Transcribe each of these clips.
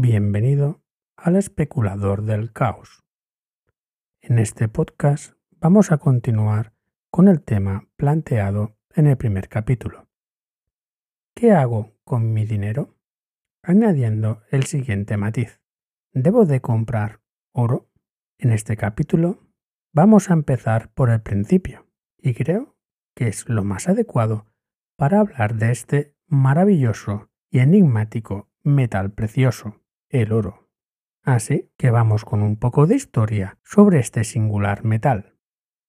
Bienvenido al especulador del caos. En este podcast vamos a continuar con el tema planteado en el primer capítulo. ¿Qué hago con mi dinero? Añadiendo el siguiente matiz. ¿Debo de comprar oro? En este capítulo vamos a empezar por el principio y creo que es lo más adecuado para hablar de este maravilloso y enigmático metal precioso el oro. Así que vamos con un poco de historia sobre este singular metal.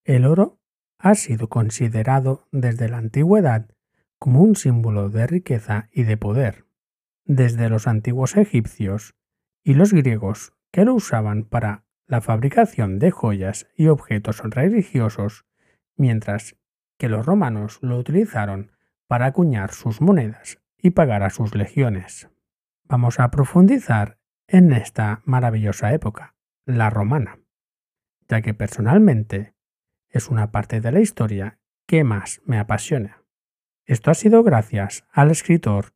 El oro ha sido considerado desde la antigüedad como un símbolo de riqueza y de poder. Desde los antiguos egipcios y los griegos que lo usaban para la fabricación de joyas y objetos religiosos, mientras que los romanos lo utilizaron para acuñar sus monedas y pagar a sus legiones vamos a profundizar en esta maravillosa época, la romana, ya que personalmente es una parte de la historia que más me apasiona. Esto ha sido gracias al escritor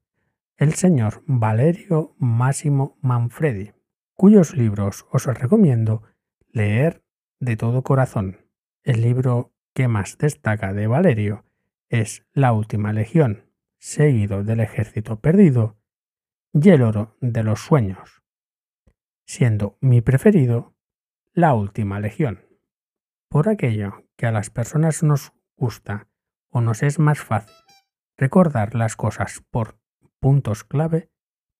el señor Valerio Máximo Manfredi, cuyos libros os recomiendo leer de todo corazón. El libro que más destaca de Valerio es La Última Legión, seguido del Ejército Perdido y el oro de los sueños, siendo mi preferido la última legión. Por aquello que a las personas nos gusta o nos es más fácil recordar las cosas por puntos clave,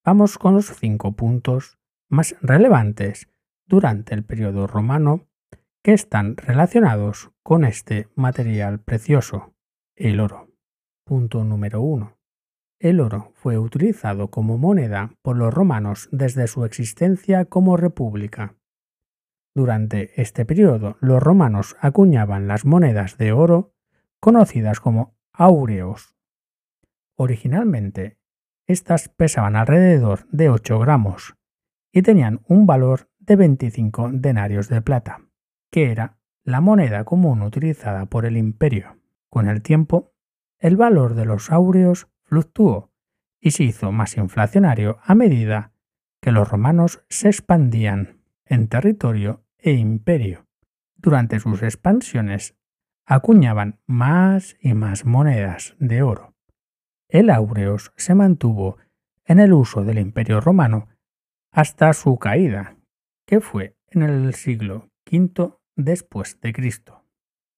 vamos con los cinco puntos más relevantes durante el periodo romano que están relacionados con este material precioso, el oro. Punto número uno. El oro fue utilizado como moneda por los romanos desde su existencia como república. Durante este periodo los romanos acuñaban las monedas de oro conocidas como aureos. Originalmente, estas pesaban alrededor de 8 gramos y tenían un valor de 25 denarios de plata, que era la moneda común utilizada por el imperio. Con el tiempo, el valor de los aureos fluctuó y se hizo más inflacionario a medida que los romanos se expandían en territorio e imperio. Durante sus expansiones acuñaban más y más monedas de oro. El aureos se mantuvo en el uso del imperio romano hasta su caída, que fue en el siglo V después de Cristo.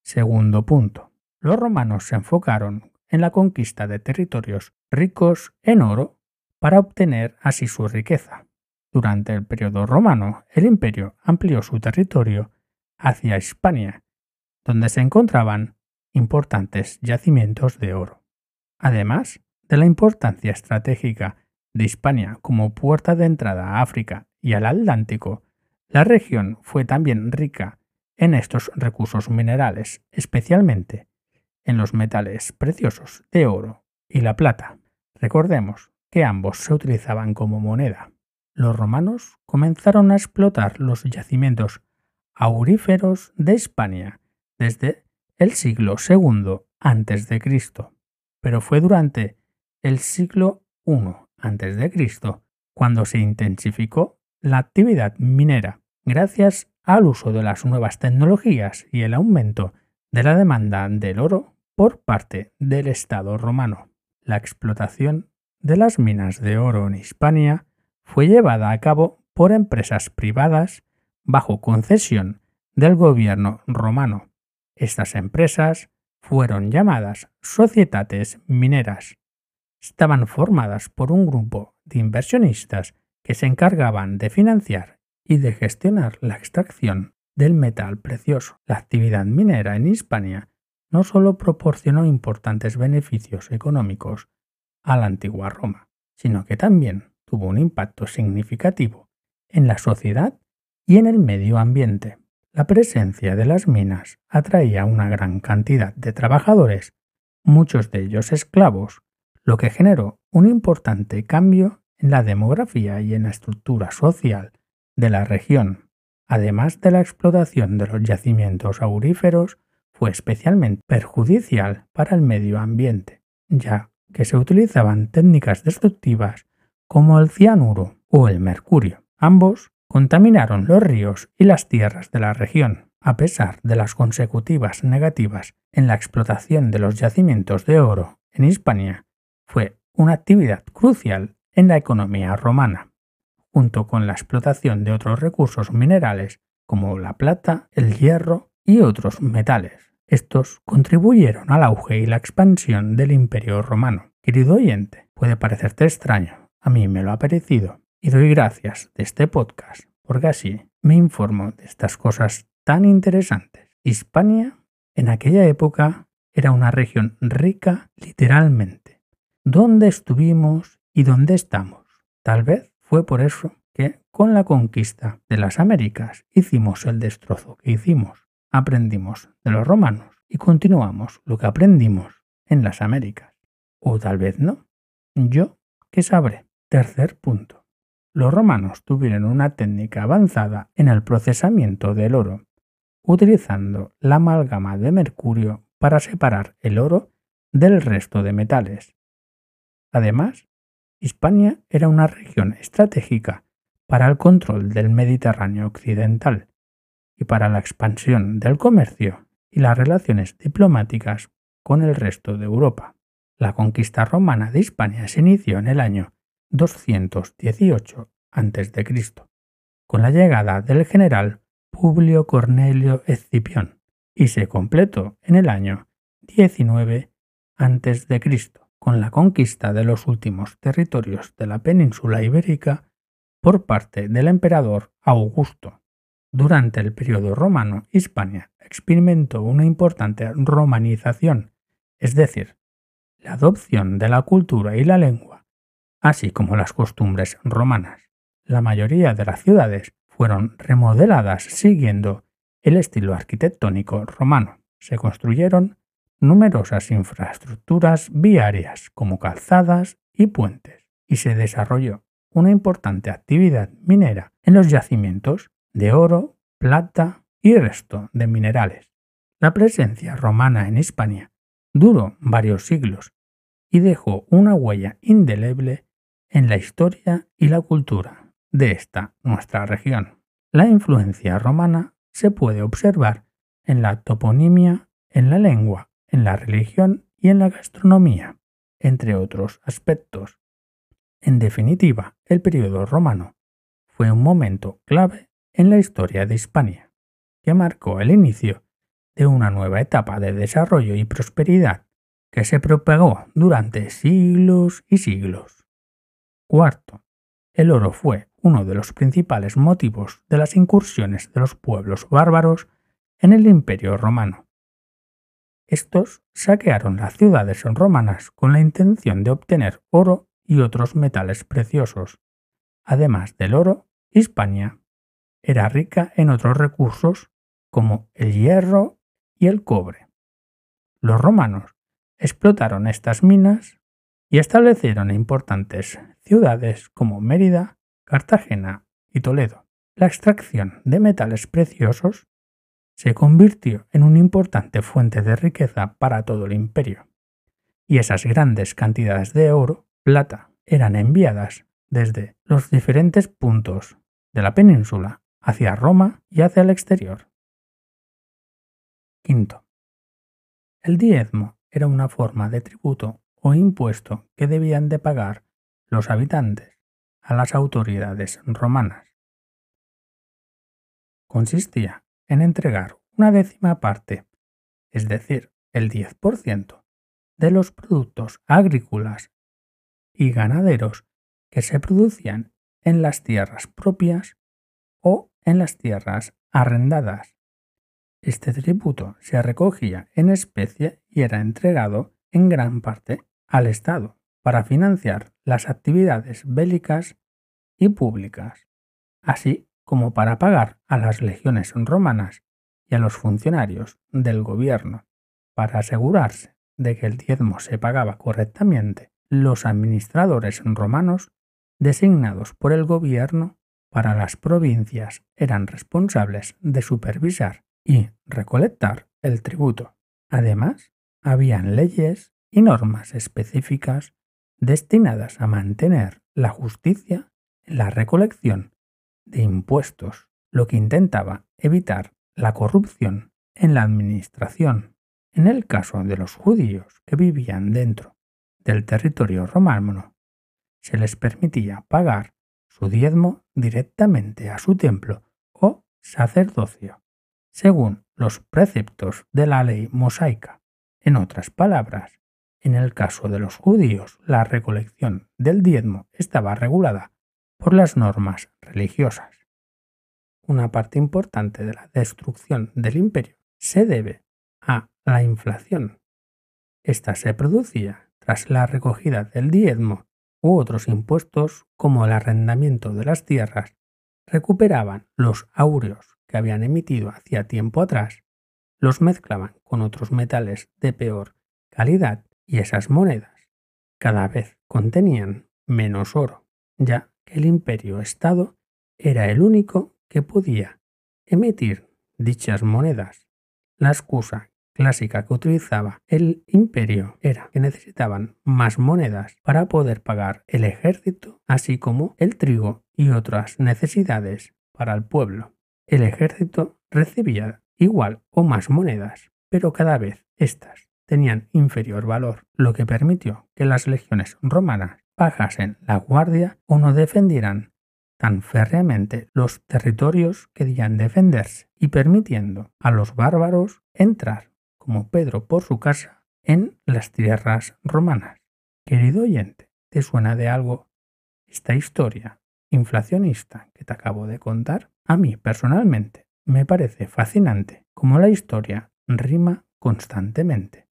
Segundo punto. Los romanos se enfocaron en la conquista de territorios ricos en oro para obtener así su riqueza. Durante el periodo romano, el imperio amplió su territorio hacia Hispania, donde se encontraban importantes yacimientos de oro. Además de la importancia estratégica de Hispania como puerta de entrada a África y al Atlántico, la región fue también rica en estos recursos minerales, especialmente en los metales preciosos de oro y la plata. Recordemos que ambos se utilizaban como moneda. Los romanos comenzaron a explotar los yacimientos auríferos de Hispania desde el siglo II a.C., pero fue durante el siglo I a.C. cuando se intensificó la actividad minera gracias al uso de las nuevas tecnologías y el aumento de la demanda del oro por parte del Estado romano. La explotación de las minas de oro en Hispania fue llevada a cabo por empresas privadas bajo concesión del gobierno romano. Estas empresas fueron llamadas societates mineras. Estaban formadas por un grupo de inversionistas que se encargaban de financiar y de gestionar la extracción del metal precioso. La actividad minera en Hispania no solo proporcionó importantes beneficios económicos a la antigua Roma, sino que también tuvo un impacto significativo en la sociedad y en el medio ambiente. La presencia de las minas atraía una gran cantidad de trabajadores, muchos de ellos esclavos, lo que generó un importante cambio en la demografía y en la estructura social de la región, además de la explotación de los yacimientos auríferos fue especialmente perjudicial para el medio ambiente, ya que se utilizaban técnicas destructivas como el cianuro o el mercurio. Ambos contaminaron los ríos y las tierras de la región. A pesar de las consecutivas negativas en la explotación de los yacimientos de oro en Hispania, fue una actividad crucial en la economía romana, junto con la explotación de otros recursos minerales como la plata, el hierro y otros metales. Estos contribuyeron al auge y la expansión del imperio romano. Querido oyente, puede parecerte extraño, a mí me lo ha parecido, y doy gracias de este podcast, porque así me informo de estas cosas tan interesantes. Hispania en aquella época era una región rica literalmente. ¿Dónde estuvimos y dónde estamos? Tal vez fue por eso que con la conquista de las Américas hicimos el destrozo que hicimos. Aprendimos de los romanos y continuamos lo que aprendimos en las Américas. O tal vez no. Yo, ¿qué sabré? Tercer punto. Los romanos tuvieron una técnica avanzada en el procesamiento del oro utilizando la amalgama de mercurio para separar el oro del resto de metales. Además, Hispania era una región estratégica para el control del Mediterráneo occidental y para la expansión del comercio y las relaciones diplomáticas con el resto de Europa. La conquista romana de Hispania se inició en el año 218 a.C., con la llegada del general Publio Cornelio Escipión y se completó en el año 19 a.C. con la conquista de los últimos territorios de la península ibérica por parte del emperador Augusto. Durante el periodo romano, Hispania experimentó una importante romanización, es decir, la adopción de la cultura y la lengua, así como las costumbres romanas. La mayoría de las ciudades fueron remodeladas siguiendo el estilo arquitectónico romano. Se construyeron numerosas infraestructuras viarias como calzadas y puentes y se desarrolló una importante actividad minera en los yacimientos de oro, plata y resto de minerales. La presencia romana en Hispania duró varios siglos y dejó una huella indeleble en la historia y la cultura de esta nuestra región. La influencia romana se puede observar en la toponimia, en la lengua, en la religión y en la gastronomía, entre otros aspectos. En definitiva, el periodo romano fue un momento clave en la historia de Hispania, que marcó el inicio de una nueva etapa de desarrollo y prosperidad que se propagó durante siglos y siglos. Cuarto, el oro fue uno de los principales motivos de las incursiones de los pueblos bárbaros en el Imperio romano. Estos saquearon las ciudades romanas con la intención de obtener oro y otros metales preciosos. Además del oro, Hispania era rica en otros recursos como el hierro y el cobre. Los romanos explotaron estas minas y establecieron importantes ciudades como Mérida, Cartagena y Toledo. La extracción de metales preciosos se convirtió en una importante fuente de riqueza para todo el imperio, y esas grandes cantidades de oro, plata, eran enviadas desde los diferentes puntos de la península hacia Roma y hacia el exterior. Quinto. El diezmo era una forma de tributo o impuesto que debían de pagar los habitantes a las autoridades romanas. Consistía en entregar una décima parte, es decir, el 10%, de los productos agrícolas y ganaderos que se producían en las tierras propias o en las tierras arrendadas. Este tributo se recogía en especie y era entregado en gran parte al Estado para financiar las actividades bélicas y públicas, así como para pagar a las legiones romanas y a los funcionarios del gobierno. Para asegurarse de que el diezmo se pagaba correctamente, los administradores romanos designados por el gobierno para las provincias eran responsables de supervisar y recolectar el tributo. Además, habían leyes y normas específicas destinadas a mantener la justicia en la recolección de impuestos, lo que intentaba evitar la corrupción en la administración. En el caso de los judíos que vivían dentro del territorio romano, se les permitía pagar su diezmo directamente a su templo o sacerdocio, según los preceptos de la ley mosaica. En otras palabras, en el caso de los judíos, la recolección del diezmo estaba regulada por las normas religiosas. Una parte importante de la destrucción del imperio se debe a la inflación. Esta se producía tras la recogida del diezmo u otros impuestos como el arrendamiento de las tierras recuperaban los aureos que habían emitido hacía tiempo atrás, los mezclaban con otros metales de peor calidad y esas monedas cada vez contenían menos oro, ya que el imperio-estado era el único que podía emitir dichas monedas. La excusa clásica que utilizaba el imperio era que necesitaban más monedas para poder pagar el ejército, así como el trigo y otras necesidades para el pueblo. El ejército recibía igual o más monedas, pero cada vez éstas tenían inferior valor, lo que permitió que las legiones romanas bajasen la guardia o no defendieran tan férreamente los territorios que debían defenderse y permitiendo a los bárbaros entrar como Pedro por su casa en las tierras romanas. Querido oyente, ¿te suena de algo esta historia inflacionista que te acabo de contar? A mí personalmente me parece fascinante como la historia rima constantemente.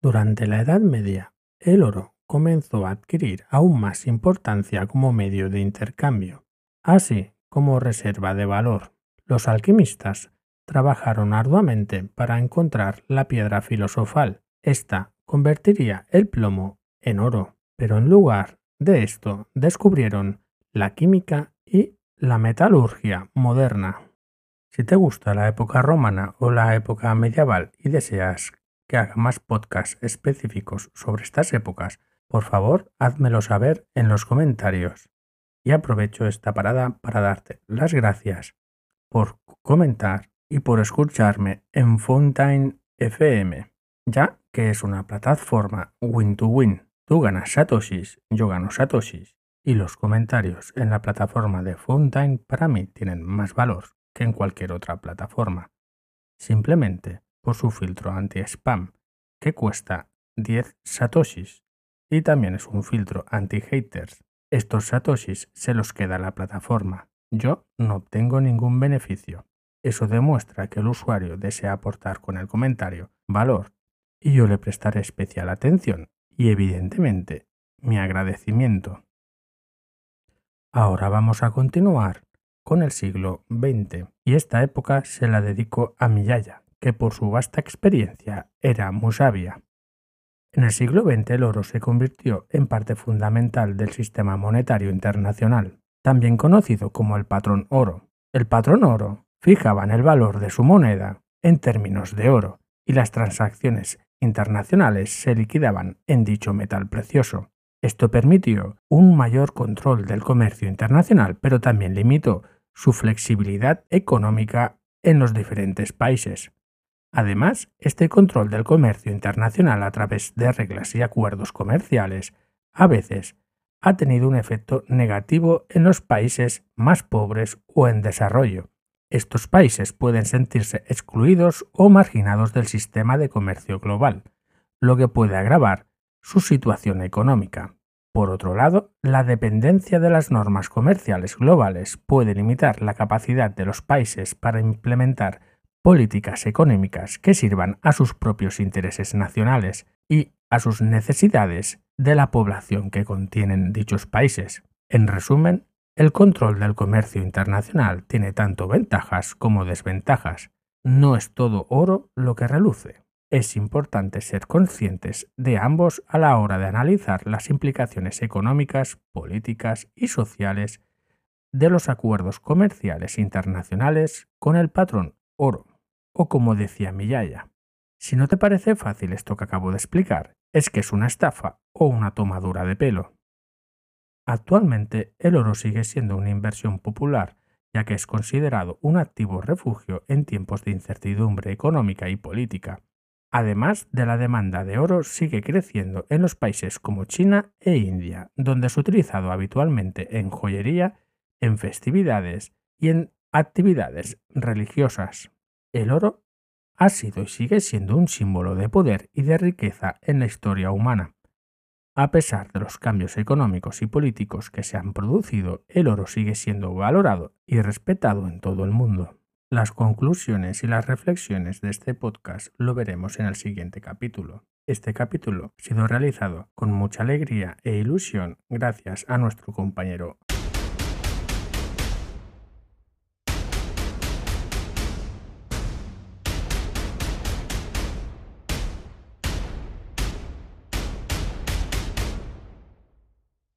Durante la Edad Media, el oro comenzó a adquirir aún más importancia como medio de intercambio, así como reserva de valor. Los alquimistas trabajaron arduamente para encontrar la piedra filosofal. Esta convertiría el plomo en oro, pero en lugar de esto descubrieron la química y la metalurgia moderna. Si te gusta la época romana o la época medieval y deseas que haga más podcasts específicos sobre estas épocas, por favor házmelo saber en los comentarios. Y aprovecho esta parada para darte las gracias por comentar y por escucharme en Fountain FM, ya que es una plataforma win-to-win. Tú ganas satoshis, yo gano satoshis, y los comentarios en la plataforma de Fountain para mí tienen más valor que en cualquier otra plataforma, simplemente por su filtro anti-spam, que cuesta 10 satoshis, y también es un filtro anti-haters. Estos satoshis se los queda la plataforma. Yo no obtengo ningún beneficio. Eso demuestra que el usuario desea aportar con el comentario valor y yo le prestaré especial atención y evidentemente mi agradecimiento. Ahora vamos a continuar con el siglo XX y esta época se la dedico a mi yaya, que por su vasta experiencia era muy sabia. En el siglo XX el oro se convirtió en parte fundamental del sistema monetario internacional, también conocido como el patrón oro. El patrón oro fijaban el valor de su moneda en términos de oro y las transacciones internacionales se liquidaban en dicho metal precioso. Esto permitió un mayor control del comercio internacional, pero también limitó su flexibilidad económica en los diferentes países. Además, este control del comercio internacional a través de reglas y acuerdos comerciales a veces ha tenido un efecto negativo en los países más pobres o en desarrollo, estos países pueden sentirse excluidos o marginados del sistema de comercio global, lo que puede agravar su situación económica. Por otro lado, la dependencia de las normas comerciales globales puede limitar la capacidad de los países para implementar políticas económicas que sirvan a sus propios intereses nacionales y a sus necesidades de la población que contienen dichos países. En resumen, el control del comercio internacional tiene tanto ventajas como desventajas. No es todo oro lo que reluce. Es importante ser conscientes de ambos a la hora de analizar las implicaciones económicas, políticas y sociales de los acuerdos comerciales internacionales con el patrón oro. O como decía mi yaya, si no te parece fácil esto que acabo de explicar, es que es una estafa o una tomadura de pelo. Actualmente el oro sigue siendo una inversión popular, ya que es considerado un activo refugio en tiempos de incertidumbre económica y política. Además de la demanda de oro sigue creciendo en los países como China e India, donde es utilizado habitualmente en joyería, en festividades y en actividades religiosas. El oro ha sido y sigue siendo un símbolo de poder y de riqueza en la historia humana. A pesar de los cambios económicos y políticos que se han producido, el oro sigue siendo valorado y respetado en todo el mundo. Las conclusiones y las reflexiones de este podcast lo veremos en el siguiente capítulo. Este capítulo ha sido realizado con mucha alegría e ilusión gracias a nuestro compañero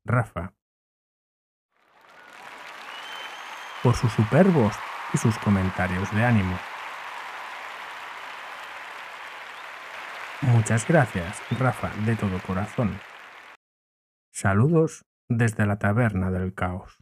Rafa. Por sus superbos y sus comentarios de ánimo. Muchas gracias, Rafa, de todo corazón. Saludos desde la taberna del caos.